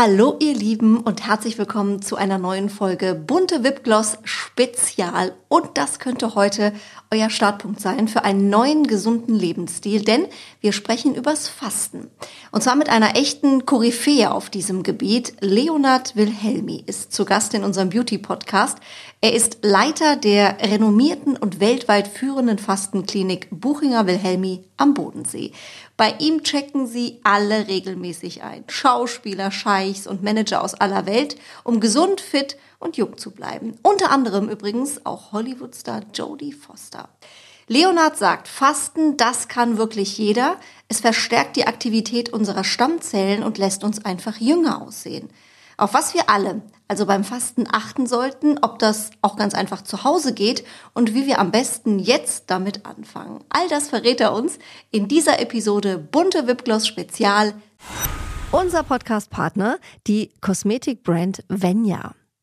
Hallo ihr Lieben und herzlich willkommen zu einer neuen Folge Bunte Wipgloss Spezial. Und das könnte heute euer Startpunkt sein für einen neuen gesunden Lebensstil, denn wir sprechen übers Fasten. Und zwar mit einer echten Koryphäe auf diesem Gebiet. Leonard Wilhelmi ist zu Gast in unserem Beauty Podcast. Er ist Leiter der renommierten und weltweit führenden Fastenklinik Buchinger Wilhelmi am Bodensee. Bei ihm checken sie alle regelmäßig ein. Schauspieler, Scheichs und Manager aus aller Welt, um gesund, fit und jung zu bleiben. Unter anderem übrigens auch Hollywoodstar Jodie Foster. Leonard sagt, Fasten, das kann wirklich jeder. Es verstärkt die Aktivität unserer Stammzellen und lässt uns einfach jünger aussehen. Auf was wir alle, also beim Fasten achten sollten, ob das auch ganz einfach zu Hause geht und wie wir am besten jetzt damit anfangen. All das verrät er uns in dieser Episode Bunte Wipgloss Spezial. Unser Podcast-Partner, die Kosmetikbrand Venya.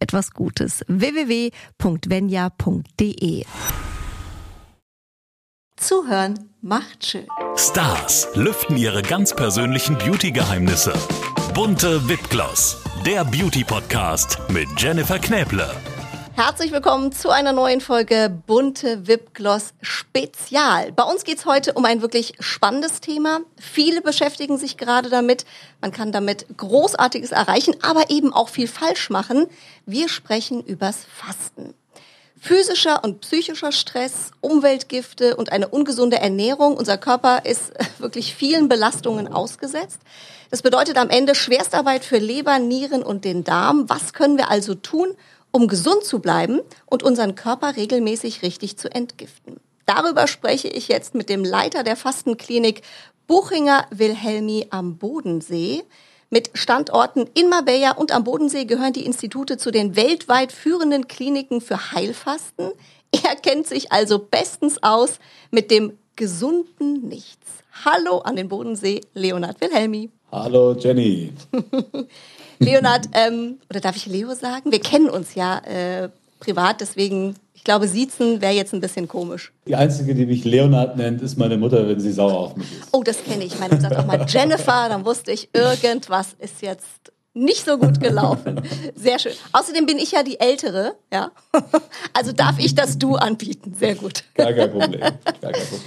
etwas Gutes. www.venya.de Zuhören macht schön. Stars lüften ihre ganz persönlichen Beauty-Geheimnisse. Bunte Wipgloss, der Beauty-Podcast mit Jennifer Knäble. Herzlich willkommen zu einer neuen Folge Bunte Wipgloss Spezial. Bei uns geht's heute um ein wirklich spannendes Thema. Viele beschäftigen sich gerade damit. Man kann damit Großartiges erreichen, aber eben auch viel falsch machen. Wir sprechen übers Fasten. Physischer und psychischer Stress, Umweltgifte und eine ungesunde Ernährung. Unser Körper ist wirklich vielen Belastungen ausgesetzt. Das bedeutet am Ende Schwerstarbeit für Leber, Nieren und den Darm. Was können wir also tun, um gesund zu bleiben und unseren Körper regelmäßig richtig zu entgiften. Darüber spreche ich jetzt mit dem Leiter der Fastenklinik Buchinger Wilhelmi am Bodensee. Mit Standorten in Marbella und am Bodensee gehören die Institute zu den weltweit führenden Kliniken für Heilfasten. Er kennt sich also bestens aus mit dem gesunden Nichts. Hallo an den Bodensee, Leonard Wilhelmi. Hallo Jenny. Leonard, ähm, oder darf ich Leo sagen? Wir kennen uns ja äh, privat, deswegen, ich glaube, Siezen wäre jetzt ein bisschen komisch. Die Einzige, die mich Leonard nennt, ist meine Mutter, wenn sie sauer auf mich ist. Oh, das kenne ich. Meine Mutter sagt auch mal Jennifer, dann wusste ich, irgendwas ist jetzt nicht so gut gelaufen. Sehr schön. Außerdem bin ich ja die Ältere, ja. Also darf ich das Du anbieten. Sehr gut. Gar kein Problem. Gar kein Problem.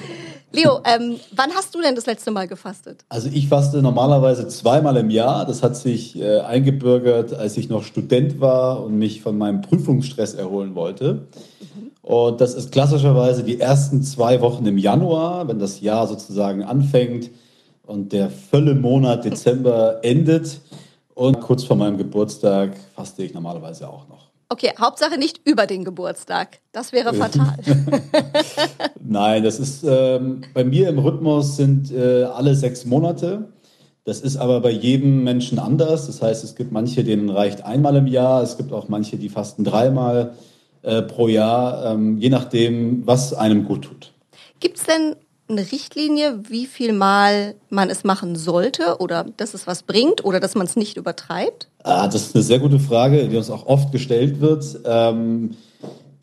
Leo, ähm, wann hast du denn das letzte Mal gefastet? Also ich faste normalerweise zweimal im Jahr. Das hat sich äh, eingebürgert, als ich noch Student war und mich von meinem Prüfungsstress erholen wollte. Mhm. Und das ist klassischerweise die ersten zwei Wochen im Januar, wenn das Jahr sozusagen anfängt und der Völlemonat Dezember endet. Und kurz vor meinem Geburtstag faste ich normalerweise auch noch. Okay, Hauptsache nicht über den Geburtstag. Das wäre fatal. Nein, das ist ähm, bei mir im Rhythmus sind äh, alle sechs Monate. Das ist aber bei jedem Menschen anders. Das heißt, es gibt manche, denen reicht einmal im Jahr. Es gibt auch manche, die fasten dreimal äh, pro Jahr, ähm, je nachdem, was einem gut tut. Gibt es denn eine Richtlinie, wie viel Mal man es machen sollte oder dass es was bringt oder dass man es nicht übertreibt? Ah, das ist eine sehr gute Frage, die uns auch oft gestellt wird. Ähm,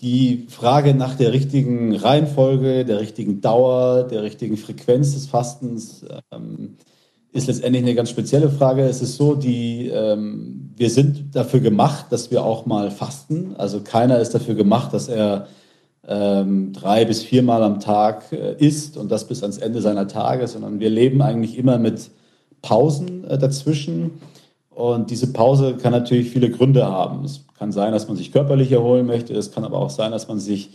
die Frage nach der richtigen Reihenfolge, der richtigen Dauer, der richtigen Frequenz des Fastens ähm, ist letztendlich eine ganz spezielle Frage. Es ist so, die, ähm, wir sind dafür gemacht, dass wir auch mal fasten. Also keiner ist dafür gemacht, dass er ähm, drei bis viermal am Tag äh, isst und das bis ans Ende seiner Tage, sondern wir leben eigentlich immer mit Pausen äh, dazwischen. Und diese Pause kann natürlich viele Gründe haben. Es kann sein, dass man sich körperlich erholen möchte. Es kann aber auch sein, dass man sich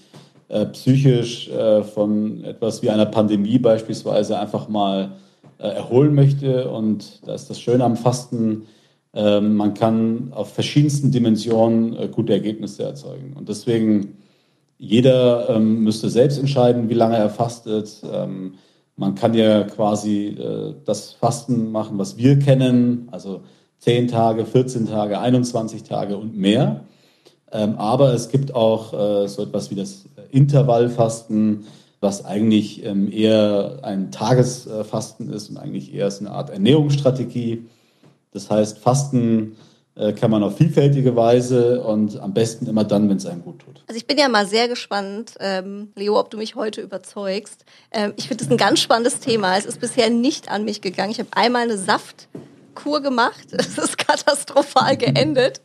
äh, psychisch äh, von etwas wie einer Pandemie beispielsweise einfach mal äh, erholen möchte. Und da ist das Schöne am Fasten, Ähm, man kann auf verschiedensten Dimensionen gute Ergebnisse erzeugen. Und deswegen, jeder ähm, müsste selbst entscheiden, wie lange er fastet. Ähm, man kann ja quasi äh, das Fasten machen, was wir kennen, also 10 Tage, 14 Tage, 21 Tage und mehr. Ähm, aber es gibt auch äh, so etwas wie das Intervallfasten, was eigentlich ähm, eher ein Tagesfasten ist und eigentlich eher eine Art Ernährungsstrategie. Das heißt, Fasten kann man auf vielfältige Weise und am besten immer dann, wenn es einem gut tut. Also ich bin ja mal sehr gespannt, ähm, Leo, ob du mich heute überzeugst. Ähm, ich finde das ein ganz spannendes Thema. Es ist bisher nicht an mich gegangen. Ich habe einmal eine Saft Kur gemacht. Es ist katastrophal geendet.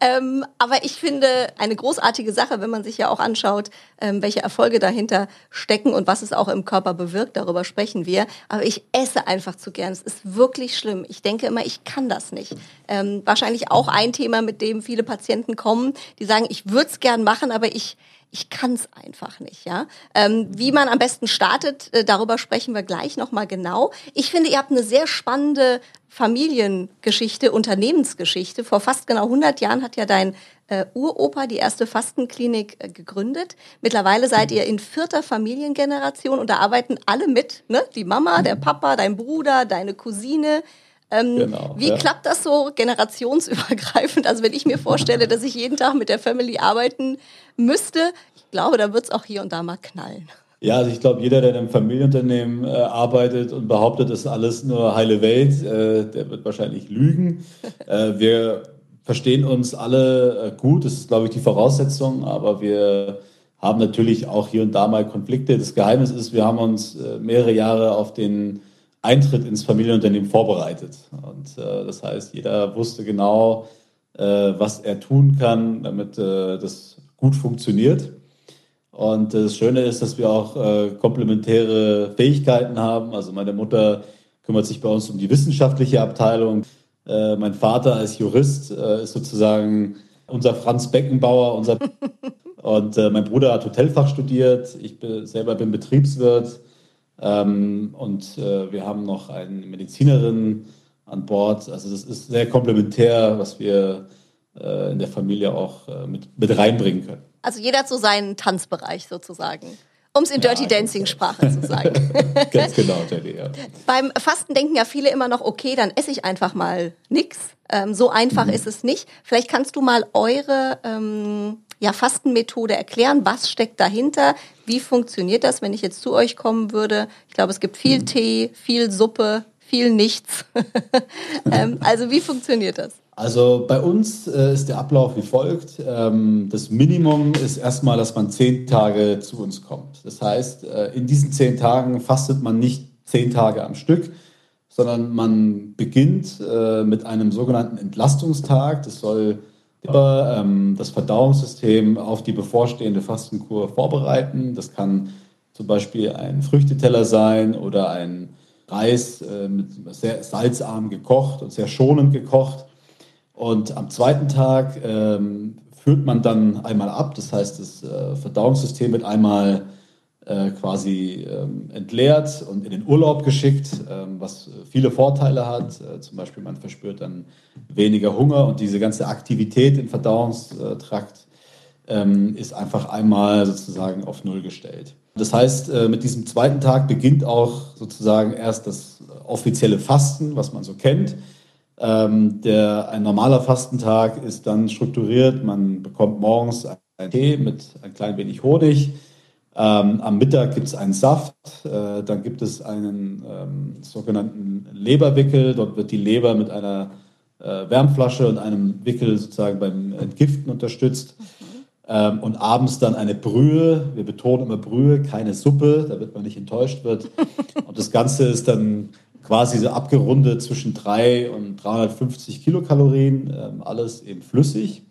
Ähm, aber ich finde eine großartige Sache, wenn man sich ja auch anschaut, ähm, welche Erfolge dahinter stecken und was es auch im Körper bewirkt. Darüber sprechen wir. Aber ich esse einfach zu gern. Es ist wirklich schlimm. Ich denke immer, ich kann das nicht. Ähm, wahrscheinlich auch ein Thema, mit dem viele Patienten kommen, die sagen, ich würde es gern machen, aber ich ich kann es einfach nicht. Ja, ähm, wie man am besten startet, äh, darüber sprechen wir gleich noch mal genau. Ich finde, ihr habt eine sehr spannende Familiengeschichte, Unternehmensgeschichte. Vor fast genau 100 Jahren hat ja dein äh, Uropa die erste Fastenklinik äh, gegründet. Mittlerweile seid ihr in vierter Familiengeneration und da arbeiten alle mit. Ne? Die Mama, der Papa, dein Bruder, deine Cousine. Ähm, genau, wie ja. klappt das so generationsübergreifend? Also wenn ich mir vorstelle, dass ich jeden Tag mit der Family arbeiten müsste, ich glaube, da wird es auch hier und da mal knallen. Ja, also ich glaube, jeder, der in einem Familienunternehmen äh, arbeitet und behauptet, das ist alles nur heile Welt, äh, der wird wahrscheinlich lügen. äh, wir verstehen uns alle äh, gut, das ist, glaube ich, die Voraussetzung, aber wir haben natürlich auch hier und da mal Konflikte. Das Geheimnis ist, wir haben uns äh, mehrere Jahre auf den Eintritt ins Familienunternehmen vorbereitet. Und äh, das heißt, jeder wusste genau, äh, was er tun kann, damit äh, das gut funktioniert. Und das Schöne ist, dass wir auch äh, komplementäre Fähigkeiten haben. Also meine Mutter kümmert sich bei uns um die wissenschaftliche Abteilung. Äh, mein Vater als Jurist äh, ist sozusagen unser Franz Beckenbauer, unser und mein Bruder hat Hotelfach studiert. Ich bin, selber bin Betriebswirt ähm, und äh, wir haben noch eine Medizinerin an Bord. Also das ist sehr komplementär, was wir äh, in der Familie auch äh, mit, mit reinbringen können. Also jeder so seinen Tanzbereich sozusagen. Um es in Dirty ja, Dancing Sprache zu sagen. Ganz genau, Dirty, ja. Beim Fasten denken ja viele immer noch, okay, dann esse ich einfach mal nix. Ähm, so einfach mhm. ist es nicht. Vielleicht kannst du mal eure ähm, ja, Fastenmethode erklären. Was steckt dahinter? Wie funktioniert das, wenn ich jetzt zu euch kommen würde? Ich glaube, es gibt viel mhm. Tee, viel Suppe, viel nichts. ähm, also wie funktioniert das? Also bei uns äh, ist der Ablauf wie folgt. Ähm, das Minimum ist erstmal, dass man zehn Tage zu uns kommt. Das heißt, äh, in diesen zehn Tagen fastet man nicht zehn Tage am Stück, sondern man beginnt äh, mit einem sogenannten Entlastungstag. Das soll ähm, das Verdauungssystem auf die bevorstehende Fastenkur vorbereiten. Das kann zum Beispiel ein Früchteteller sein oder ein Reis äh, mit sehr salzarm gekocht und sehr schonend gekocht. Und am zweiten Tag ähm, führt man dann einmal ab. Das heißt, das äh, Verdauungssystem wird einmal äh, quasi ähm, entleert und in den Urlaub geschickt, ähm, was viele Vorteile hat. Äh, zum Beispiel man verspürt dann weniger Hunger und diese ganze Aktivität im Verdauungstrakt ähm, ist einfach einmal sozusagen auf Null gestellt. Das heißt, äh, mit diesem zweiten Tag beginnt auch sozusagen erst das offizielle Fasten, was man so kennt. Ähm, der, ein normaler Fastentag ist dann strukturiert. Man bekommt morgens einen Tee mit ein klein wenig Honig. Ähm, am Mittag gibt es einen Saft, äh, dann gibt es einen ähm, sogenannten Leberwickel. Dort wird die Leber mit einer äh, Wärmflasche und einem Wickel sozusagen beim Entgiften unterstützt. Ähm, und abends dann eine Brühe. Wir betonen immer Brühe, keine Suppe, damit man nicht enttäuscht wird. und das Ganze ist dann quasi so abgerundet zwischen 3 und 350 Kilokalorien, ähm, alles eben flüssig.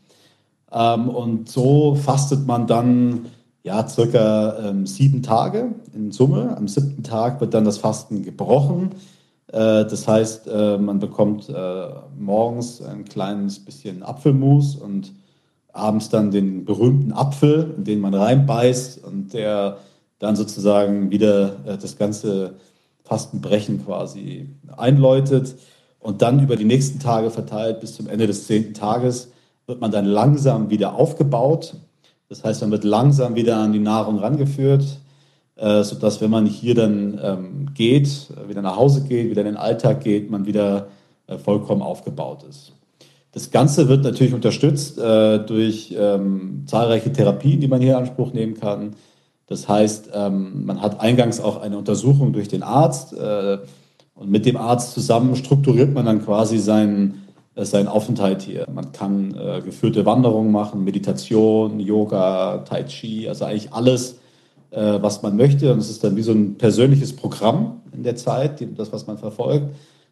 Ähm, und so fastet man dann ja, circa ähm, sieben Tage in Summe. Am siebten Tag wird dann das Fasten gebrochen. Äh, das heißt, äh, man bekommt äh, morgens ein kleines bisschen Apfelmus und abends dann den berühmten Apfel, in den man reinbeißt und der dann sozusagen wieder äh, das ganze Fastenbrechen quasi einläutet. Und dann über die nächsten Tage verteilt bis zum Ende des zehnten Tages wird man dann langsam wieder aufgebaut. Das heißt, man wird langsam wieder an die Nahrung rangeführt, äh, sodass wenn man hier dann ähm, geht, wieder nach Hause geht, wieder in den Alltag geht, man wieder äh, vollkommen aufgebaut ist. Das Ganze wird natürlich unterstützt äh, durch ähm, zahlreiche Therapien, die man hier in Anspruch nehmen kann. Das heißt, ähm, man hat eingangs auch eine Untersuchung durch den Arzt äh, und mit dem Arzt zusammen strukturiert man dann quasi seinen, äh, seinen Aufenthalt hier. Man kann äh, geführte Wanderungen machen, Meditation, Yoga, Tai Chi, also eigentlich alles, was man möchte. Und es ist dann wie so ein persönliches Programm in der Zeit, das, was man verfolgt.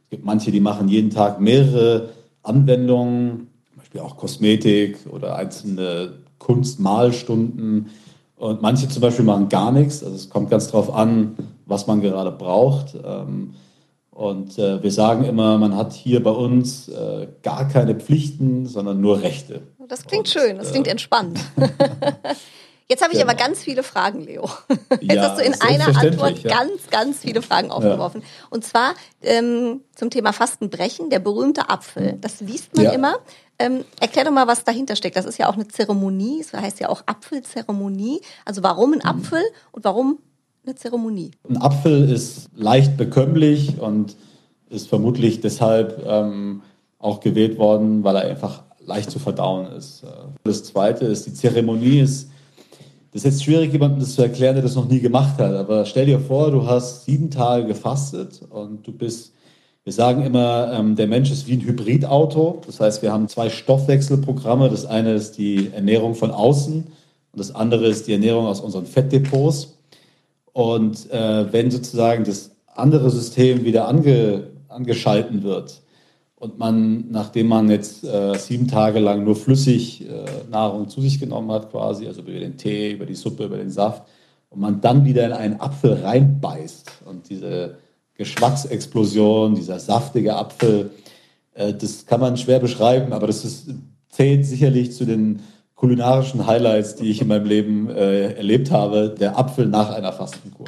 Es gibt manche, die machen jeden Tag mehrere Anwendungen, zum Beispiel auch Kosmetik oder einzelne Kunstmalstunden. Und manche zum Beispiel machen gar nichts. Also es kommt ganz drauf an, was man gerade braucht. Ähm, und äh, wir sagen immer, man hat hier bei uns äh, gar keine Pflichten, sondern nur Rechte. Das klingt Und, schön, das klingt äh, entspannt. Jetzt habe ich genau. aber ganz viele Fragen, Leo. Jetzt ja, hast du in einer Antwort ja. ganz, ganz viele Fragen aufgeworfen. Ja. Und zwar ähm, zum Thema Fastenbrechen, der berühmte Apfel. Das liest man immer. Ähm, erklär doch mal, was dahinter steckt. Das ist ja auch eine Zeremonie, das heißt ja auch Apfelzeremonie. Also warum ein. Apfel und warum eine Zeremonie? Ein Apfel ist leicht bekömmlich und ist vermutlich deshalb ähm, auch gewählt worden, weil er einfach leicht zu verdauen ist. Das Zweite ist, die Zeremonie ist das ist jetzt schwierig, jemandem das zu erklären, der das noch nie gemacht hat. Aber stell dir vor, du hast sieben Tage gefastet und du bist, wir sagen immer, ähm, der Mensch ist wie ein Hybridauto. Das heißt, wir haben zwei Stoffwechselprogramme. Das eine ist die Ernährung von außen und das andere ist die Ernährung aus unseren Fettdepots. Und äh, wenn sozusagen das andere System wieder ange, angeschalten wird, und man, nachdem man jetzt äh, sieben Tage lang nur flüssig äh, Nahrung zu sich genommen hat, quasi, also über den Tee, über die Suppe, über den Saft, und man dann wieder in einen Apfel reinbeißt und diese Geschmacksexplosion, dieser saftige Apfel, äh, das kann man schwer beschreiben, aber das ist, zählt sicherlich zu den kulinarischen Highlights, die ich in meinem Leben äh, erlebt habe, der Apfel nach einer Fastenkur.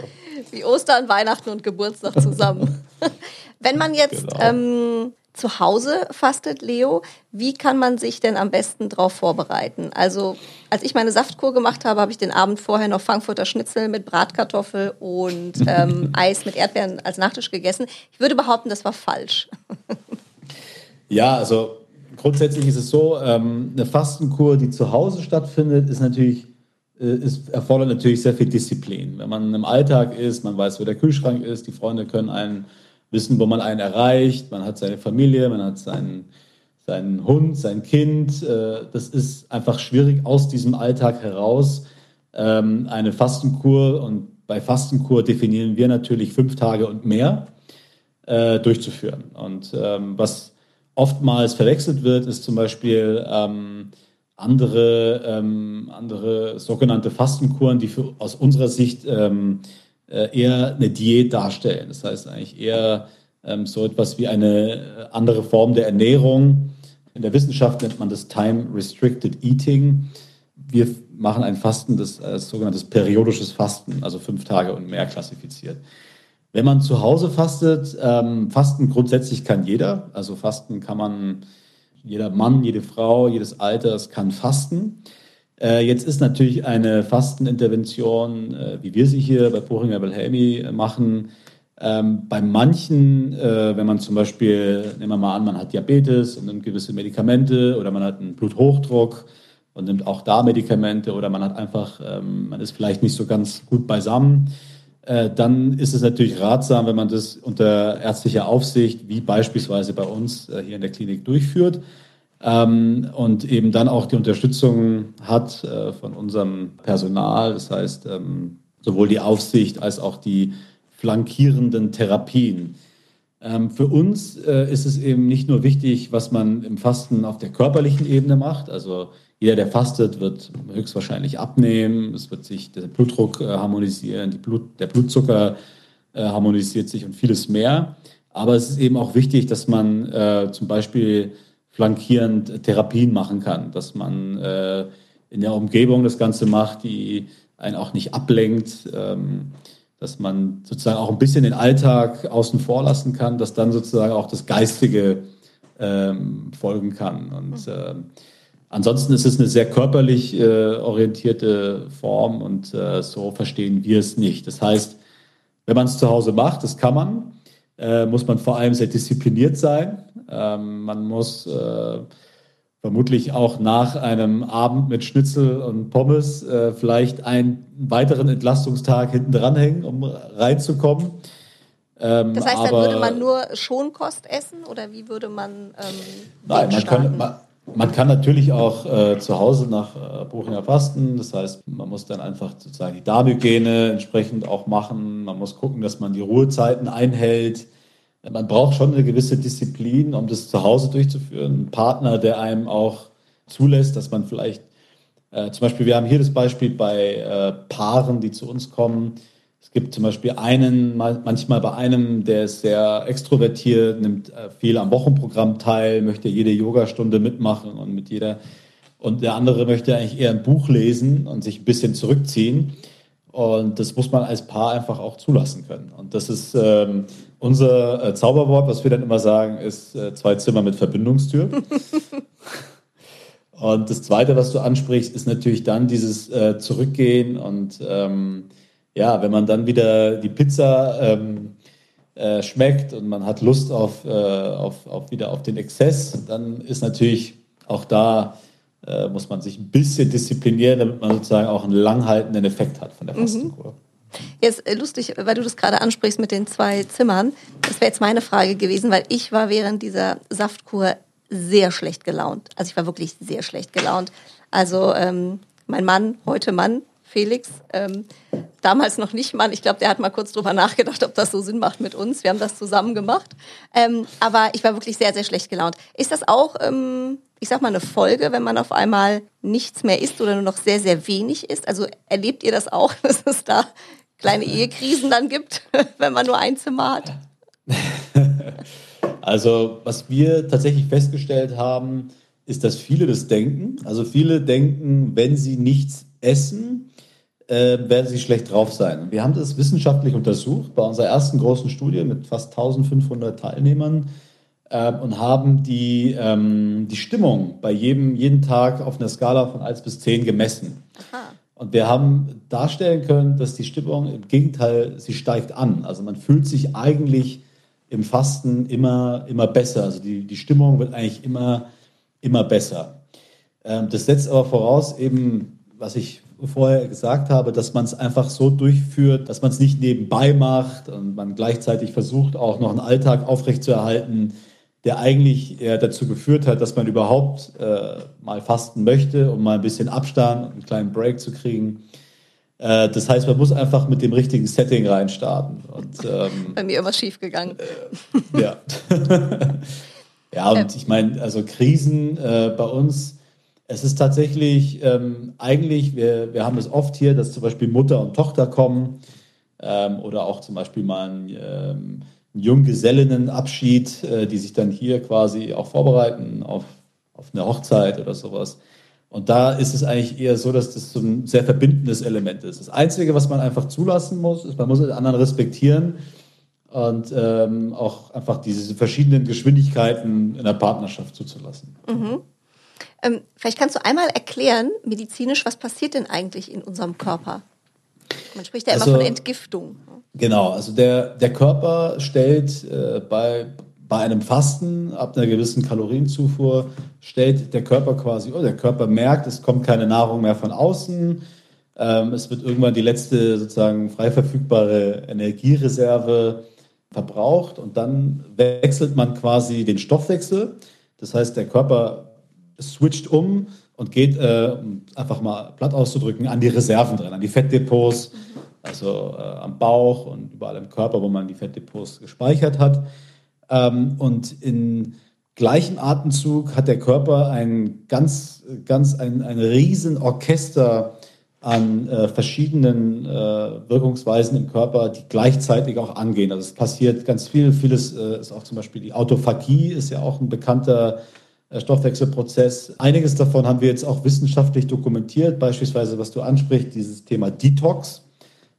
Wie Ostern, Weihnachten und Geburtstag zusammen. Wenn man jetzt genau. ähm, zu Hause fastet, Leo, wie kann man sich denn am besten darauf vorbereiten? Also, als ich meine Saftkur gemacht habe, habe ich den Abend vorher noch Frankfurter Schnitzel mit Bratkartoffel und ähm, Eis mit Erdbeeren als Nachtisch gegessen. Ich würde behaupten, das war falsch. ja, also grundsätzlich ist es so, ähm, eine Fastenkur, die zu Hause stattfindet, ist natürlich äh, ist, erfordert natürlich sehr viel Disziplin. Wenn man im Alltag ist, man weiß, wo der Kühlschrank ist, die Freunde können einen wissen, wo man einen erreicht. Man hat seine Familie, man hat seinen, seinen Hund, sein Kind. Äh, das ist einfach schwierig aus diesem Alltag heraus ähm, eine Fastenkur und bei Fastenkur definieren wir natürlich fünf Tage und mehr äh, durchzuführen. Und ähm, was oftmals verwechselt wird, ist zum Beispiel ähm, andere, andere sogenannte Fastenkuren, die für, aus unserer Sicht eher eine Diät darstellen. Das heißt eigentlich eher ähm, so etwas wie eine äh, andere Form der Ernährung. In der Wissenschaft nennt man das Time Restricted Eating. Wir machen ein Fasten, das als sogenanntes periodisches Fasten, also fünf Tage und mehr klassifiziert. Wenn man zu Hause fastet, ähm, Fasten grundsätzlich kann jeder. Also Fasten kann man, jeder Mann, jede Frau, jedes Alters kann fasten. Äh, jetzt ist natürlich eine Fastenintervention, äh, wie wir sie hier bei Bohringer Wilhelmi äh, machen, ähm, bei manchen, wenn man zum Beispiel, nehmen wir mal an, man hat Diabetes und nimmt gewisse Medikamente oder man hat einen Bluthochdruck und nimmt auch da Medikamente oder man hat einfach, ähm, man ist vielleicht nicht so ganz gut beisammen, dann ist es natürlich ratsam, wenn man das unter ärztlicher Aufsicht, wie beispielsweise bei uns hier in der Klinik durchführt ähm, und eben dann auch die Unterstützung hat äh, von unserem Personal, das heißt ähm, sowohl die Aufsicht als auch die flankierenden Therapien. Ähm, für uns äh, ist es eben nicht nur wichtig, was man im Fasten auf der körperlichen Ebene macht, also jeder, der fastet, wird höchstwahrscheinlich abnehmen, es wird sich der Blutdruck äh, harmonisieren, Blut, der Blutzucker äh, harmonisiert sich und vieles mehr. Aber es ist eben auch wichtig, dass man äh, zum Beispiel flankierend Therapien machen kann, dass man äh, in der Umgebung das Ganze macht, die einen auch nicht ablenkt. Ähm, dass man sozusagen auch ein bisschen den Alltag außen vor lassen kann, dass dann sozusagen auch das Geistige ähm, folgen kann. Und äh, ansonsten ist es eine sehr körperlich äh, orientierte Form und äh, so verstehen wir es nicht. Das heißt, wenn man es zu Hause macht, das kann man, äh, muss man vor allem sehr diszipliniert sein. Ähm, man muss äh, vermutlich auch nach einem Abend mit Schnitzel und Pommes äh, vielleicht einen weiteren Entlastungstag hinten dranhängen, um reinzukommen. Ähm, das heißt, dann würde man nur Schonkost essen oder wie würde man ähm, Nein, man kann, man, man, kann natürlich auch äh, zu Hause nach äh, Buchinger fasten. Das heißt, man muss dann einfach sozusagen die Darmhygiene entsprechend auch machen. Man muss gucken, dass man die Ruhezeiten einhält man braucht schon eine gewisse Disziplin, um das zu Hause durchzuführen. Ein Partner, der einem auch zulässt, dass man vielleicht, äh, zum Beispiel, wir haben hier das Beispiel bei äh, Paaren, die zu uns kommen. Es gibt zum Beispiel einen, manchmal bei einem, der ist sehr extrovertiert, nimmt äh, viel am Wochenprogramm teil, möchte jede Yogastunde mitmachen und mit jeder. Und der andere möchte eigentlich eher ein Buch lesen und sich ein bisschen zurückziehen. Und das muss man als Paar einfach auch zulassen können. Und das ist ähm, unser äh, Zauberwort, was wir dann immer sagen, ist äh, zwei Zimmer mit Verbindungstür. und das Zweite, was du ansprichst, ist natürlich dann dieses äh, Zurückgehen. Und ähm, ja, wenn man dann wieder die Pizza ähm, äh, schmeckt und man hat Lust auf, äh, auf, auf wieder auf den Exzess, dann ist natürlich auch da äh, muss man sich ein bisschen disziplinieren, damit man sozusagen auch einen langhaltenden Effekt hat von der mhm. Fastenkur. Jetzt äh, lustig, weil du das gerade ansprichst mit den zwei Zimmern. Das wäre jetzt meine Frage gewesen, weil ich war während dieser Saftkur sehr schlecht gelaunt. Also ich war wirklich sehr schlecht gelaunt. Also ähm, mein Mann, heute Mann, Felix, ähm, damals noch nicht Mann. Ich glaube, der hat mal kurz drüber nachgedacht, ob das so Sinn macht mit uns. Wir haben das zusammen gemacht. Ähm, aber ich war wirklich sehr, sehr schlecht gelaunt. Ist das auch ähm, ich sag mal, eine Folge, wenn man auf einmal nichts mehr isst oder nur noch sehr, sehr wenig isst? Also erlebt ihr das auch, dass es da kleine Ehekrisen dann gibt, wenn man nur ein Zimmer hat? Also, was wir tatsächlich festgestellt haben, ist, dass viele das denken. Also viele denken, wenn sie nichts essen, äh, werden sie schlecht drauf sein. Wir haben das wissenschaftlich untersucht bei unserer ersten großen Studie mit fast 1500 Teilnehmern äh, und haben die, ähm, die Stimmung bei jedem jeden Tag auf einer Skala von 1 bis 10 gemessen. Aha. Und wir haben darstellen können, dass die Stimmung im Gegenteil, sie steigt an. Also man fühlt sich eigentlich im Fasten immer, immer besser. Also die, die Stimmung wird eigentlich immer, immer besser. Ähm, das setzt aber voraus eben, was ich vorher gesagt habe, dass man es einfach so durchführt, dass man es nicht nebenbei macht und man gleichzeitig versucht, auch noch einen Alltag aufrechtzuerhalten, der eigentlich eher dazu geführt hat, dass man überhaupt äh, mal fasten möchte, um mal ein bisschen Abstand und einen kleinen Break zu kriegen. Äh, das heißt, man muss einfach mit dem richtigen Setting reinstarten. Und, ähm, Bei mir immer schief gegangen. Äh, ja. ja, und ich meine, also Krisen äh, bei uns, es ist tatsächlich ähm, eigentlich, wir, wir haben es oft hier, dass zum Beispiel Mutter und Tochter kommen ähm, oder auch zum Beispiel mal ein ähm, Junggesellinnenabschied, äh, die sich dann hier quasi auch vorbereiten auf, auf eine Hochzeit oder sowas. Und da ist es eigentlich eher so, dass das so ein sehr verbindendes Element ist. Das Einzige, was man einfach zulassen muss, ist, man muss den anderen respektieren und ähm, auch einfach diese verschiedenen Geschwindigkeiten in der Partnerschaft zuzulassen. Mhm. Ähm, vielleicht kannst du einmal erklären, medizinisch, was passiert denn eigentlich in unserem Körper? Man spricht ja immer also, von Entgiftung. Genau, also der, der Körper stellt äh, bei, bei einem Fasten ab einer gewissen Kalorienzufuhr, stellt der Körper quasi, oh, der Körper merkt, es kommt keine Nahrung mehr von außen. Ähm, es wird irgendwann die letzte sozusagen frei verfügbare Energiereserve verbraucht und dann wechselt man quasi den Stoffwechsel. Das heißt, der Körper switcht um und geht, äh, einfach mal platt auszudrücken, an die Reserven drin, an die Fettdepots. Also äh, am Bauch und überall im Körper, wo man die Fettdepots gespeichert hat. Ähm, und in gleichem Atemzug hat der Körper ein ganz, ganz ein, ein riesen Orchester an äh, verschiedenen äh, Wirkungsweisen im Körper, die gleichzeitig auch angehen. Also es passiert ganz viel. Vieles äh, ist auch zum Beispiel die Autophagie, ist ja auch ein bekannter Stoffwechselprozess. Einiges davon haben wir jetzt auch wissenschaftlich dokumentiert, beispielsweise was du ansprichst, dieses Thema Detox.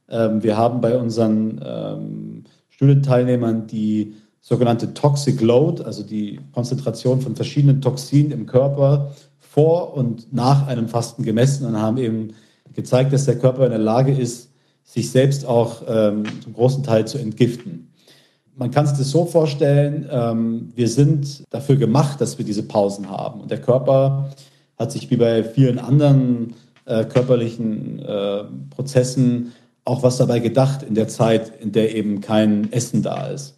Ähm, wir haben bei unseren ähm, Studienteilnehmern die sogenannte Toxic Load, also die Konzentration von verschiedenen Toxinen im Körper vor und nach einem Fasten gemessen und haben eben gezeigt, dass der Körper in der Lage ist, sich selbst auch ähm, zum großen Teil zu entgiften. Man kann sich das so vorstellen, ähm, wir sind dafür gemacht, dass wir diese Pausen haben. Und der Körper hat sich wie bei vielen anderen äh, körperlichen äh, Prozessen auch was dabei gedacht in der Zeit, in der eben kein Essen da ist.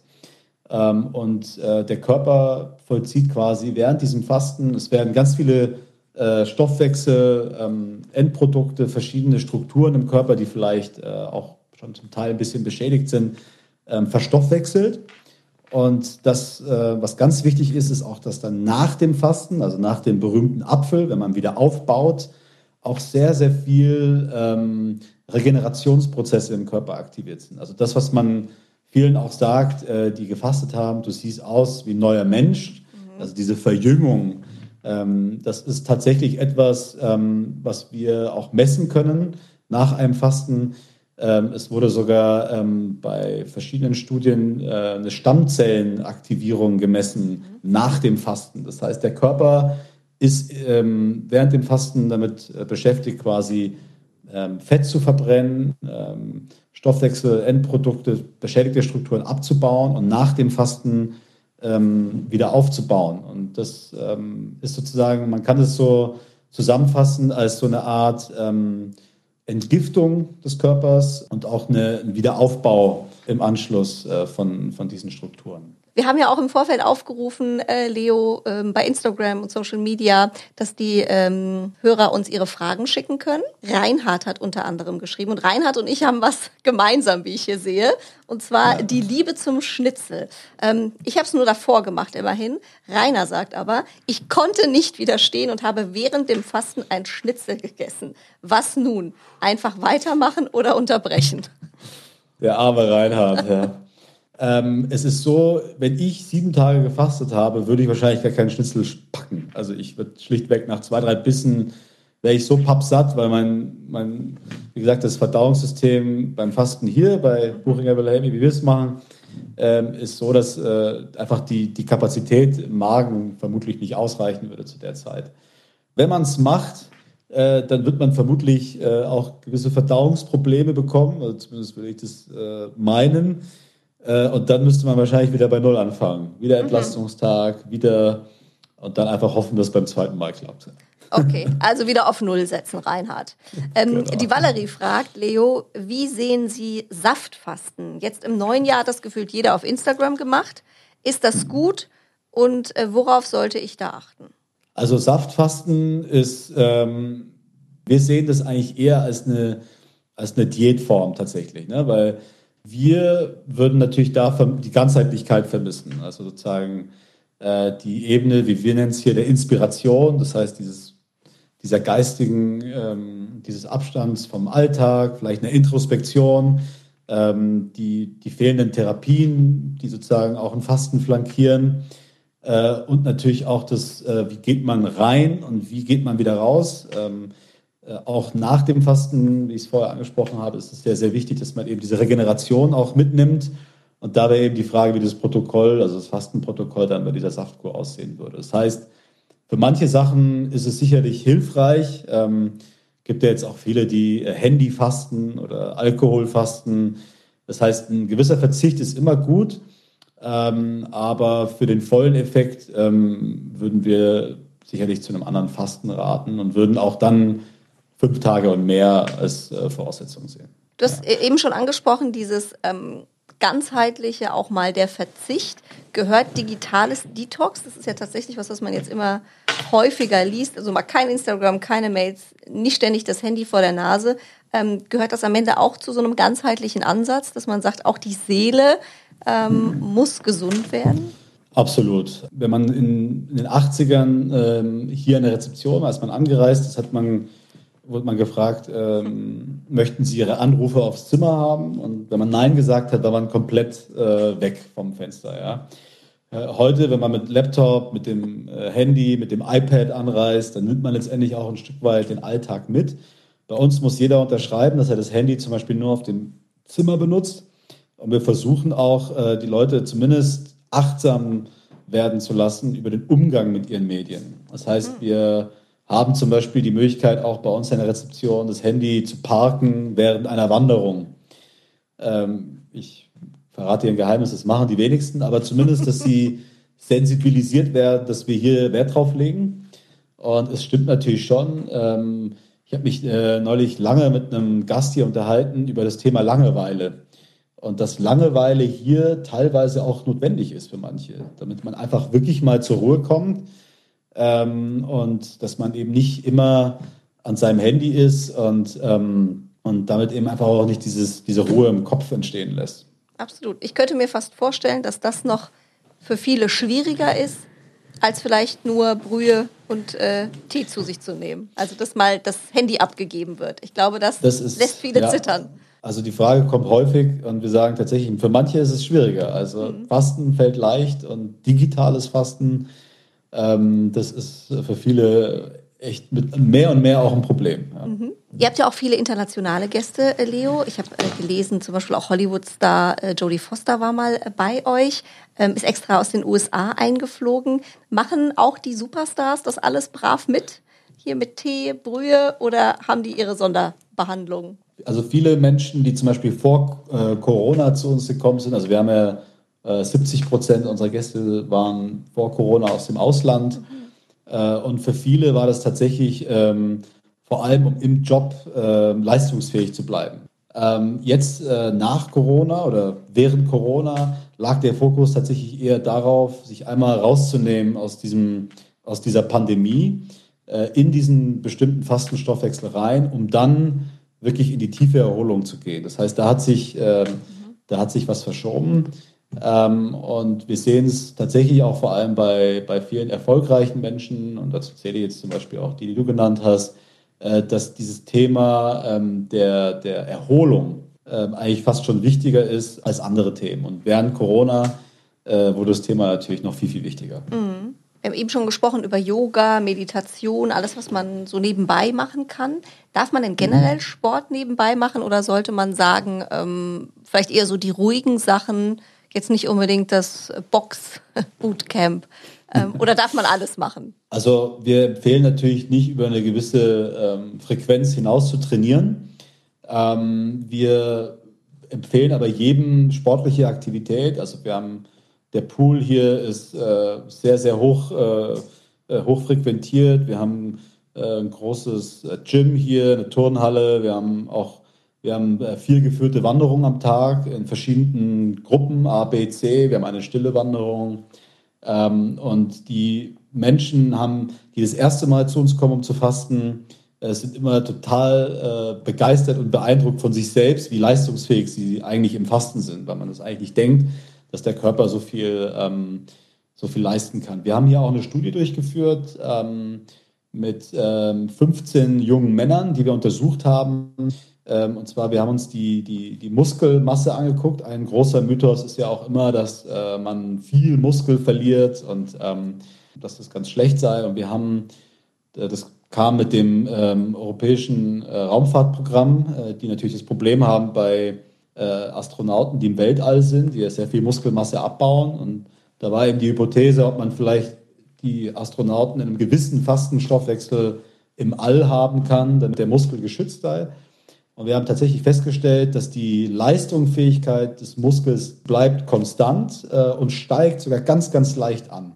Ähm, und äh, der Körper vollzieht quasi während diesem Fasten, es werden ganz viele äh, Stoffwechsel, ähm, Endprodukte, verschiedene Strukturen im Körper, die vielleicht äh, auch schon zum Teil ein bisschen beschädigt sind, ähm, verstoffwechselt. Und das, äh, was ganz wichtig ist, ist auch, dass dann nach dem Fasten, also nach dem berühmten Apfel, wenn man wieder aufbaut, auch sehr, sehr viel ähm, Regenerationsprozesse im Körper aktiviert sind. Also das, was man vielen auch sagt, äh, die gefastet haben, du siehst aus wie ein neuer Mensch. Mhm. Also diese Verjüngung, ähm, das ist tatsächlich etwas, ähm, was wir auch messen können nach einem Fasten. Ähm, es wurde sogar ähm, bei verschiedenen Studien äh, eine Stammzellenaktivierung gemessen mhm. nach dem Fasten. Das heißt, der Körper ist ähm, während dem Fasten damit äh, beschäftigt, quasi Fett zu verbrennen, Stoffwechsel, Endprodukte, beschädigte Strukturen abzubauen und nach dem Fasten wieder aufzubauen. Und das ist sozusagen, man kann es so zusammenfassen als so eine Art Entgiftung des Körpers und auch eine, ein Wiederaufbau im Anschluss äh, von, von diesen Strukturen. Wir haben ja auch im Vorfeld aufgerufen, äh, Leo, ähm, bei Instagram und Social Media, dass die ähm, Hörer uns ihre Fragen schicken können. Reinhard hat unter anderem geschrieben und Reinhard und ich haben was gemeinsam, wie ich hier sehe, und zwar ja. die Liebe zum Schnitzel. Ähm, ich habe es nur davor gemacht, immerhin. Rainer sagt aber, ich konnte nicht widerstehen und habe während dem Fasten ein Schnitzel gegessen. Was nun? Einfach weitermachen oder unterbrechen? Der arme Reinhard, ja. Ähm, es ist so, wenn ich sieben Tage gefastet habe, würde ich wahrscheinlich gar keinen Schnitzel packen. Also ich würde schlichtweg nach zwei, drei Bissen wäre ich so pappsatt, weil mein, mein, wie gesagt, das Verdauungssystem beim Fasten hier bei Buchinger Wilhelmi, wie wir es machen, ähm, ist so, dass äh, einfach die, die Kapazität im Magen vermutlich nicht ausreichen würde zu der Zeit. Wenn man es macht, äh, dann wird man vermutlich äh, auch gewisse Verdauungsprobleme bekommen, also zumindest würde ich das äh, meinen. Äh, und dann müsste man wahrscheinlich wieder bei Null anfangen. Wieder mhm. Entlastungstag, mhm. wieder und dann einfach hoffen, dass es beim zweiten Mal klappt. Okay, also wieder auf Null setzen, Reinhard. Ähm, genau. Die Valerie fragt, Leo, wie sehen Sie Saftfasten? Jetzt im neuen Jahr hat das gefühlt jeder auf Instagram gemacht. Ist das gut und äh, worauf sollte ich da achten? Also Saftfasten ist, ähm, wir sehen das eigentlich eher als eine, als eine Diätform tatsächlich, ne? weil wir würden natürlich da die Ganzheitlichkeit vermissen. Also sozusagen äh, die Ebene, wie wir nennen es hier, der Inspiration, das heißt dieses, dieser geistigen, ähm, dieses Abstands vom Alltag, vielleicht eine Introspektion, ähm, die, die fehlenden Therapien, die sozusagen auch ein Fasten flankieren. Äh, und natürlich auch das, äh, wie geht man rein und wie geht man wieder raus. Ähm, äh, auch nach dem Fasten, wie ich es vorher angesprochen habe, ist es sehr, sehr wichtig, dass man eben diese Regeneration auch mitnimmt. Und da wäre eben die Frage, wie das Protokoll, also das Fastenprotokoll dann bei dieser Saftkur aussehen würde. Das heißt, für manche Sachen ist es sicherlich hilfreich. Ähm, gibt ja jetzt auch viele, die äh, Handy fasten oder Alkohol fasten. Das heißt, ein gewisser Verzicht ist immer gut. Ähm, aber für den vollen Effekt ähm, würden wir sicherlich zu einem anderen Fasten raten und würden auch dann fünf Tage und mehr als äh, Voraussetzung sehen. Du hast ja. eben schon angesprochen, dieses ähm, ganzheitliche, auch mal der Verzicht. Gehört digitales Detox? Das ist ja tatsächlich was, was man jetzt immer häufiger liest. Also mal kein Instagram, keine Mails, nicht ständig das Handy vor der Nase. Ähm, gehört das am Ende auch zu so einem ganzheitlichen Ansatz, dass man sagt, auch die Seele ähm, muss gesund werden? Absolut. Wenn man in, in den 80ern ähm, hier an der Rezeption war, als man angereist ist, hat man wurde man gefragt, ähm, möchten Sie Ihre Anrufe aufs Zimmer haben? Und wenn man Nein gesagt hat, war man komplett äh, weg vom Fenster. Ja? Äh, heute, wenn man mit Laptop, mit dem äh, Handy, mit dem iPad anreist, dann nimmt man letztendlich auch ein Stück weit den Alltag mit. Bei uns muss jeder unterschreiben, dass er das Handy zum Beispiel nur auf dem Zimmer benutzt. Und wir versuchen auch, äh, die Leute zumindest achtsam werden zu lassen über den Umgang mit ihren Medien. Das heißt, mhm. wir haben zum Beispiel die Möglichkeit, auch bei uns in der Rezeption das Handy zu parken während einer Wanderung. Ähm, ich verrate hier ein Geheimnis, das machen die wenigsten, aber zumindest, dass sie sensibilisiert werden, dass wir hier Wert drauf legen. Und es stimmt natürlich schon. Ähm, ich habe mich äh, neulich lange mit einem Gast hier unterhalten über das Thema Langeweile. Und dass Langeweile hier teilweise auch notwendig ist für manche, damit man einfach wirklich mal zur Ruhe kommt ähm, und dass man eben nicht immer an seinem Handy ist und, ähm, und damit eben einfach auch nicht dieses, diese Ruhe im Kopf entstehen lässt. Absolut. Ich könnte mir fast vorstellen, dass das noch für viele schwieriger ist, als vielleicht nur Brühe und äh, Tee zu sich zu nehmen. Also dass mal das Handy abgegeben wird. Ich glaube, das, das ist, lässt viele ja, zittern. Also die Frage kommt häufig und wir sagen tatsächlich, für manche ist es schwieriger. Also mhm. Fasten fällt leicht und digitales Fasten, das ist für viele echt mit mehr und mehr auch ein Problem. Ja. Mhm. Ihr habt ja auch viele internationale Gäste, äh, Leo. Ich habe äh, gelesen, zum Beispiel auch Hollywood-Star äh, Jodie Foster war mal äh, bei euch, ähm, ist extra aus den USA eingeflogen. Machen auch die Superstars das alles brav mit? Hier mit Tee, Brühe oder haben die ihre Sonderbehandlung? Also viele Menschen, die zum Beispiel vor äh, Corona zu uns gekommen sind, also wir haben ja 70 äh, Prozent unserer Gäste waren vor Corona aus dem Ausland. Mhm äh, und für viele war das tatsächlich ähm, vor allem, um im Job äh, leistungsfähig zu bleiben. Ähm, jetzt äh, nach Corona oder während Corona lag der Fokus tatsächlich eher darauf, sich einmal rauszunehmen aus, diesem, aus dieser Pandemie, äh, in diesen bestimmten Fastenstoffwechsel rein, um dann wirklich in die tiefe Erholung zu gehen. Das heißt, da hat sich, äh, da hat sich was verschoben. Ähm, und wir sehen es tatsächlich auch vor allem bei, bei vielen erfolgreichen Menschen, und dazu zähle ich jetzt zum Beispiel auch die, die du genannt hast, äh, dass dieses Thema ähm, der, der Erholung äh, eigentlich fast schon wichtiger ist als andere Themen. Und während Corona äh, wurde das Thema natürlich noch viel, viel wichtiger. Mhm. Wir haben eben schon gesprochen über Yoga, Meditation, alles, was man so nebenbei machen kann. Darf man denn generell mhm. Sport nebenbei machen oder sollte man sagen, ähm, vielleicht eher so die ruhigen Sachen, jetzt nicht unbedingt das Box-Bootcamp? Ähm, oder darf man alles machen? Also wir empfehlen natürlich nicht über eine gewisse ähm, Frequenz hinaus zu trainieren. Ähm, wir empfehlen aber jedem sportliche Aktivität. Also wir haben der Pool hier ist äh, sehr, sehr hoch, äh, äh hoch frequentiert. Wir haben äh, ein großes äh, Gym hier, eine Turnhalle. Wir haben auch wir haben äh, vier geführte Wanderungen am Tag in verschiedenen Gruppen, A, B, C. Wir haben eine stille Wanderung. Ähm, und die Menschen haben, die das erste Mal zu uns kommen, um zu fasten, äh, sind immer total äh, begeistert und beeindruckt von sich selbst, wie leistungsfähig sie eigentlich im Fasten sind, weil man das eigentlich denkt, dass der Körper so viel, ähm, so viel leisten kann. Wir haben hier auch eine Studie durchgeführt ähm, mit 15 jungen Männern, die wir untersucht haben, ähm, und zwar, wir haben uns die, die, die Muskelmasse angeguckt. Ein großer Mythos ist ja auch immer, dass äh, man viel Muskel verliert und ähm, dass das ganz schlecht sei. Und wir haben, äh, das kam mit dem ähm, europäischen äh, Raumfahrtprogramm, äh, die natürlich das Problem haben bei äh, Astronauten, die im Weltall sind, die ja sehr viel Muskelmasse abbauen. Und da war eben die Hypothese, ob man vielleicht die Astronauten in einem gewissen Fastenstoffwechsel im All haben kann, damit der Muskel geschützt sei. Und wir haben tatsächlich festgestellt, dass die Leistungsfähigkeit des Muskels bleibt konstant äh, und steigt sogar ganz, ganz leicht an.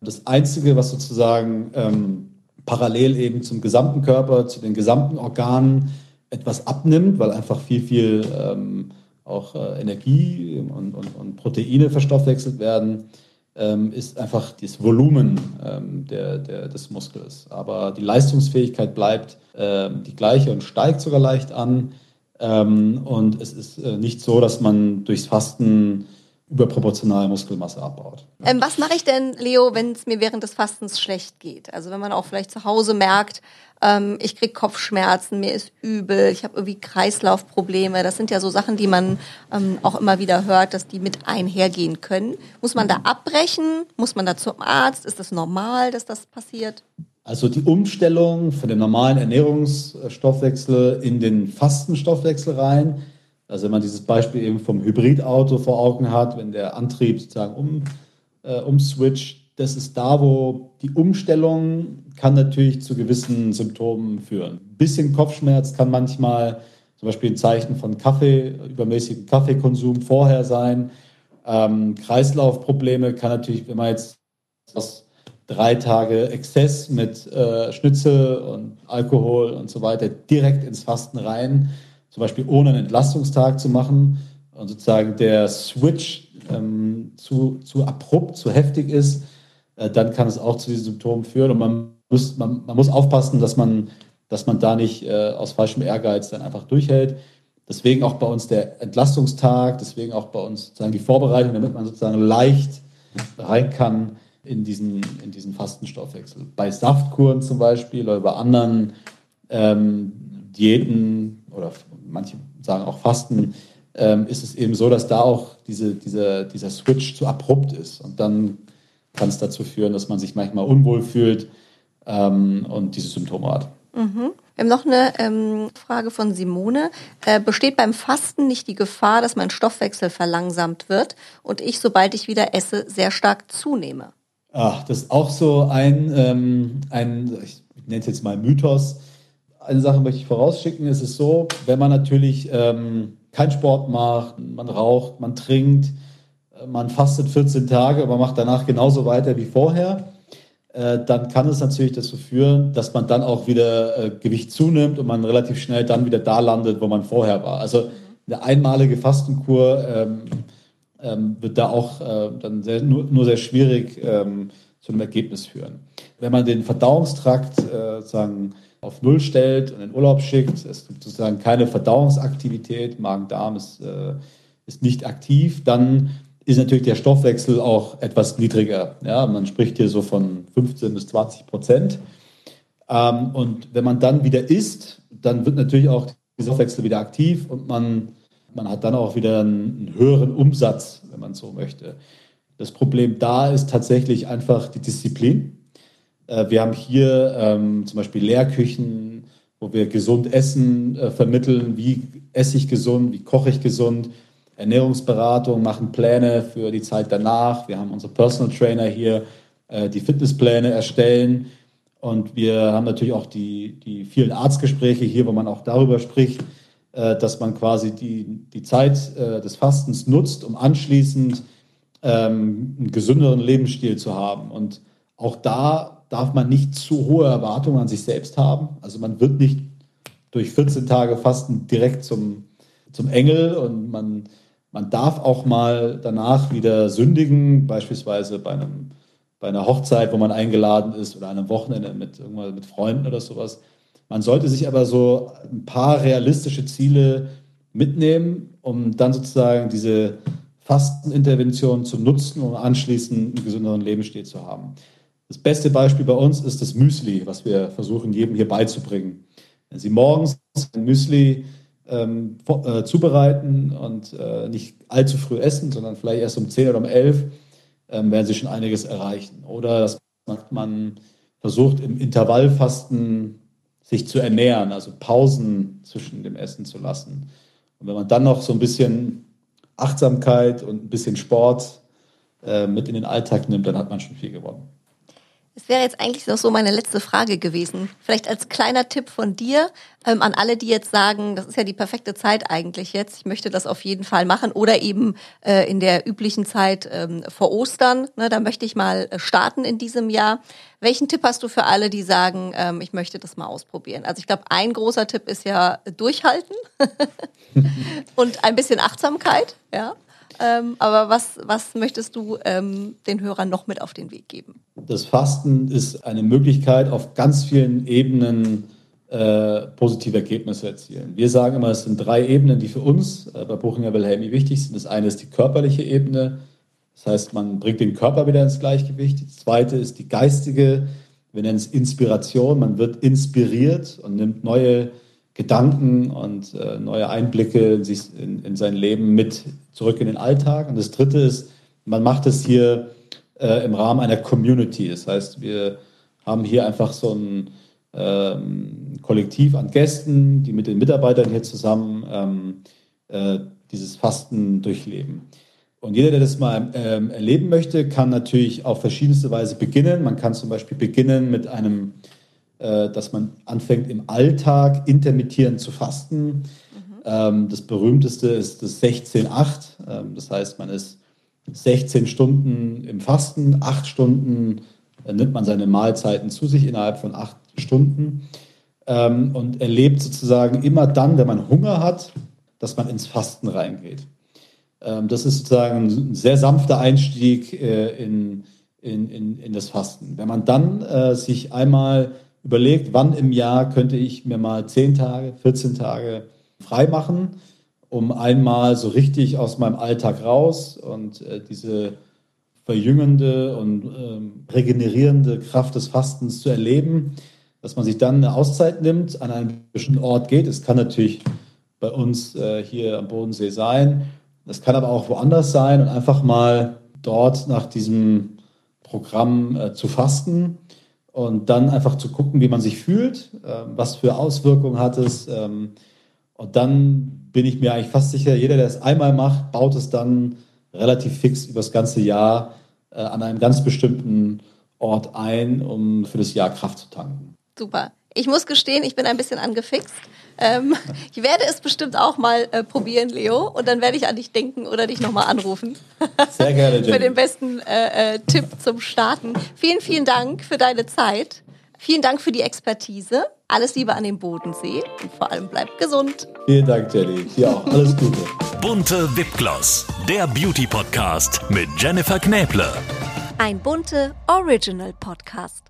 Das Einzige, was sozusagen ähm, parallel eben zum gesamten Körper, zu den gesamten Organen etwas abnimmt, weil einfach viel, viel ähm, auch äh, Energie und, und, und Proteine verstoffwechselt werden, ist einfach das Volumen ähm, der, der, des Muskels. Aber die Leistungsfähigkeit bleibt äh, die gleiche und steigt sogar leicht an. Ähm, und es ist äh, nicht so, dass man durchs Fasten überproportional Muskelmasse abbaut. Ähm, was mache ich denn, Leo, wenn es mir während des Fastens schlecht geht? Also wenn man auch vielleicht zu Hause merkt, ähm, ich kriege Kopfschmerzen, mir ist übel, ich habe irgendwie Kreislaufprobleme. Das sind ja so Sachen, die man ähm, auch immer wieder hört, dass die mit einhergehen können. Muss man da abbrechen? Muss man da zum Arzt? Ist das normal, dass das passiert? Also die Umstellung von dem normalen Ernährungsstoffwechsel in den Fastenstoffwechsel rein Also wenn man dieses Beispiel eben vom Hybridauto vor Augen hat, wenn der Antrieb sozusagen um, äh, umswitcht, das ist da, wo die Umstellung kann natürlich zu gewissen Symptomen führen. Ein bisschen Kopfschmerz kann manchmal zum Beispiel ein Zeichen von Kaffee, übermäßigem Kaffeekonsum vorher sein. Ähm, Kreislaufprobleme kann natürlich, wenn man jetzt aus drei Tage Exzess mit äh, Schnitzel und Alkohol und so weiter direkt ins Fasten rein, zum Beispiel ohne einen Entlastungstag zu machen und sozusagen der Switch ähm, zu, zu abrupt, zu heftig ist, äh, dann kann es auch zu diesen Symptomen führen und man muss, man, man muss aufpassen, dass man, dass man da nicht äh, aus falschem Ehrgeiz dann einfach durchhält. Deswegen auch bei uns der Entlastungstag, deswegen auch bei uns sozusagen die Vorbereitung, damit man sozusagen leicht rein kann in diesen, in diesen Fastenstoffwechsel. Bei Saftkuren zum Beispiel oder bei anderen ähm, Diäten oder manche sagen auch Fasten, ähm, ist es eben so, dass da auch diese, diese, dieser Switch zu abrupt ist. Und dann kann es dazu führen, dass man sich manchmal unwohl fühlt ähm, und diese Symptome hat. Mhm. Wir haben noch eine ähm, Frage von Simone. Äh, besteht beim Fasten nicht die Gefahr, dass mein Stoffwechsel verlangsamt wird und ich, sobald ich wieder esse, sehr stark zunehme? Ach, das ist auch so ein, ähm, ein ich nenne es jetzt mal Mythos. Eine Sache möchte ich vorausschicken. Es ist so, wenn man natürlich ähm, keinen Sport macht, man raucht, man trinkt, äh, man fastet 14 Tage, man macht danach genauso weiter wie vorher, äh, dann kann es natürlich dazu führen, dass man dann auch wieder äh, Gewicht zunimmt und man relativ schnell dann wieder da landet, wo man vorher war. Also eine einmalige Fastenkur ähm, ähm, wird da auch äh, dann sehr, nur, nur, sehr schwierig ähm, zu einem Ergebnis führen. Wenn man den Verdauungstrakt äh, sozusagen auf Null stellt und in Urlaub schickt, es gibt sozusagen keine Verdauungsaktivität, Magen-Darm ist, äh, ist nicht aktiv, dann ist natürlich der Stoffwechsel auch etwas niedriger. Ja, man spricht hier so von 15 bis 20 Prozent. Ähm, und wenn man dann wieder isst, dann wird natürlich auch der Stoffwechsel wieder aktiv und man man hat dann auch wieder einen, höheren Umsatz, wenn man so möchte. Das Problem da ist tatsächlich einfach die Disziplin. Äh, wir haben hier ähm, zum Beispiel Lehrküchen, wo wir gesund Essen äh, vermitteln. Wie esse ich gesund? Wie koche ich gesund? Ernährungsberatung, machen Pläne für die Zeit danach. Wir haben unsere Personal Trainer hier, äh, die Fitnesspläne erstellen. Und wir haben natürlich auch die, die vielen Arztgespräche hier, wo man auch darüber spricht, äh, dass man quasi die, die Zeit äh, des Fastens nutzt, um anschließend ähm, einen gesünderen Lebensstil zu haben. Und auch da darf man nicht zu hohe Erwartungen an sich selbst haben. Also man wird nicht durch 14 Tage Fasten direkt zum, zum Engel und man, man darf auch mal danach wieder sündigen, beispielsweise bei, einem, bei einer Hochzeit, wo man eingeladen ist oder einem Wochenende mit, mit Freunden oder sowas. Man sollte sich aber so ein paar realistische Ziele mitnehmen, um dann sozusagen diese Fastenintervention zu nutzen, um anschließend einen gesünderen Lebensstil zu haben. Das beste Beispiel bei uns ist das Müsli, was wir versuchen, jedem hier beizubringen. Wenn Sie morgens ein Müsli ähm, äh, zubereiten und äh, nicht allzu früh essen, sondern vielleicht erst um 10 oder um 11, ähm, werden Sie schon einiges erreichen. Oder dass man versucht, im Intervallfasten sich zu ernähren, also Pausen zwischen dem Essen zu lassen. Und wenn man dann noch so ein bisschen Achtsamkeit und ein bisschen Sport äh, mit in den Alltag nimmt, dann hat man schon viel gewonnen. Es wäre jetzt eigentlich noch so meine letzte Frage gewesen. Vielleicht als kleiner Tipp von dir ähm, an alle, die jetzt sagen, das ist ja die perfekte Zeit eigentlich jetzt. Ich möchte das auf jeden Fall machen oder eben äh, in der üblichen Zeit ähm, vor Ostern. Ne, da möchte ich mal äh, starten in diesem Jahr. Welchen Tipp hast du für alle, die sagen, ähm, ich möchte das mal ausprobieren? Also ich glaube, ein großer Tipp ist ja durchhalten und ein bisschen Achtsamkeit. Ja. Ähm, aber was, was möchtest du ähm, den Hörern noch mit auf den Weg geben? Das Fasten ist eine Möglichkeit, auf ganz vielen Ebenen äh, positive Ergebnisse erzielen. Wir sagen immer, es sind drei Ebenen, die für uns äh, bei Buchinger Wilhelmi wichtig sind. Das eine ist die körperliche Ebene, das heißt, man bringt den Körper wieder ins Gleichgewicht. Das zweite ist die geistige, wir nennen es Inspiration, man wird inspiriert und nimmt neue Gedanken und äh, neue Einblicke in, sich, in, in, sein Leben mit zurück in den Alltag. Und das Dritte ist, man macht es hier äh, im Rahmen einer Community. Das heißt, wir haben hier einfach so ein ähm, Kollektiv an Gästen, die mit den Mitarbeitern hier zusammen ähm, äh, dieses Fasten durchleben. Und jeder, der das mal ähm, erleben möchte, kann natürlich auf verschiedenste Weise beginnen. Man kann zum Beispiel beginnen mit einem, dass man anfängt im Alltag intermittierend zu fasten. Mhm. Ähm, das berühmteste ist das 16-8. Ähm, das heißt, man ist 16 Stunden im Fasten, 8 Stunden äh, nimmt man seine Mahlzeiten zu sich innerhalb von 8 Stunden ähm, und erlebt sozusagen immer dann, wenn man Hunger hat, dass man ins Fasten reingeht. Das ist sozusagen ein sehr sanfter Einstieg äh, in, in, in, in das Fasten. Wenn man dann äh, sich einmal überlegt, wann im Jahr könnte ich mir mal 10 Tage, 14 Tage frei machen, um einmal so richtig aus meinem Alltag raus und äh, diese verjüngende und ähm, regenerierende Kraft des Fastens zu erleben, dass man sich dann eine Auszeit nimmt, an einen bestimmten Ort geht. Es kann natürlich bei uns äh, hier am Bodensee sein. Es kann aber auch woanders sein und einfach mal dort nach diesem Programm äh, zu fasten und dann einfach zu gucken, wie man sich fühlt, äh, was für Auswirkungen hat es. Ähm, und dann bin ich mir eigentlich fast sicher, jeder, der es einmal macht, baut es dann relativ fix über das ganze Jahr äh, an einem ganz bestimmten Ort ein, um für das Jahr Kraft zu tanken. Super. Ich muss gestehen, ich bin ein bisschen angefixt. Ähm, ich werde es bestimmt auch mal äh, probieren, Leo, und dann werde ich an dich denken oder dich nochmal anrufen. Sehr gerne, Jenny. Für den besten äh, äh, Tipp zum Starten. Vielen, vielen Dank für deine Zeit. Vielen Dank für die Expertise. Alles Liebe an den Bodensee und vor allem bleibt gesund. Vielen Dank, Jenny. Auch. Alles Gute. Bunte Wipgloss, der Beauty Podcast mit Jennifer Knäble. Ein bunte Original Podcast.